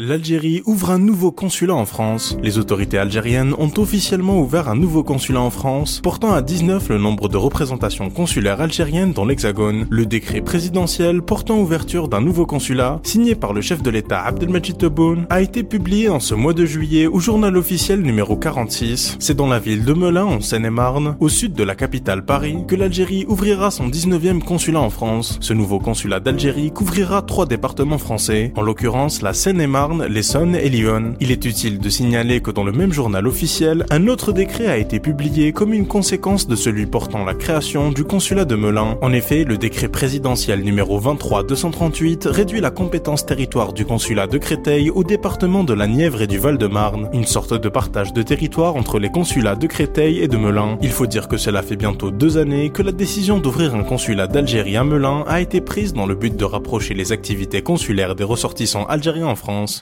L'Algérie ouvre un nouveau consulat en France. Les autorités algériennes ont officiellement ouvert un nouveau consulat en France, portant à 19 le nombre de représentations consulaires algériennes dans l'Hexagone. Le décret présidentiel portant ouverture d'un nouveau consulat, signé par le chef de l'État Abdelmajid Tebboune, a été publié en ce mois de juillet au journal officiel numéro 46. C'est dans la ville de Melun, en Seine-et-Marne, au sud de la capitale Paris, que l'Algérie ouvrira son 19e consulat en France. Ce nouveau consulat d'Algérie couvrira trois départements français, en l'occurrence la Seine-et-Marne, l'Essonne et. Il est utile de signaler que dans le même journal officiel, un autre décret a été publié comme une conséquence de celui portant la création du consulat de Melun. En effet, le décret présidentiel numéro 23-238 réduit la compétence territoire du consulat de Créteil au département de la Nièvre et du Val-de-Marne, une sorte de partage de territoire entre les consulats de Créteil et de Melun. Il faut dire que cela fait bientôt deux années que la décision d'ouvrir un consulat d'Algérie à Melun a été prise dans le but de rapprocher les activités consulaires des ressortissants algériens en France.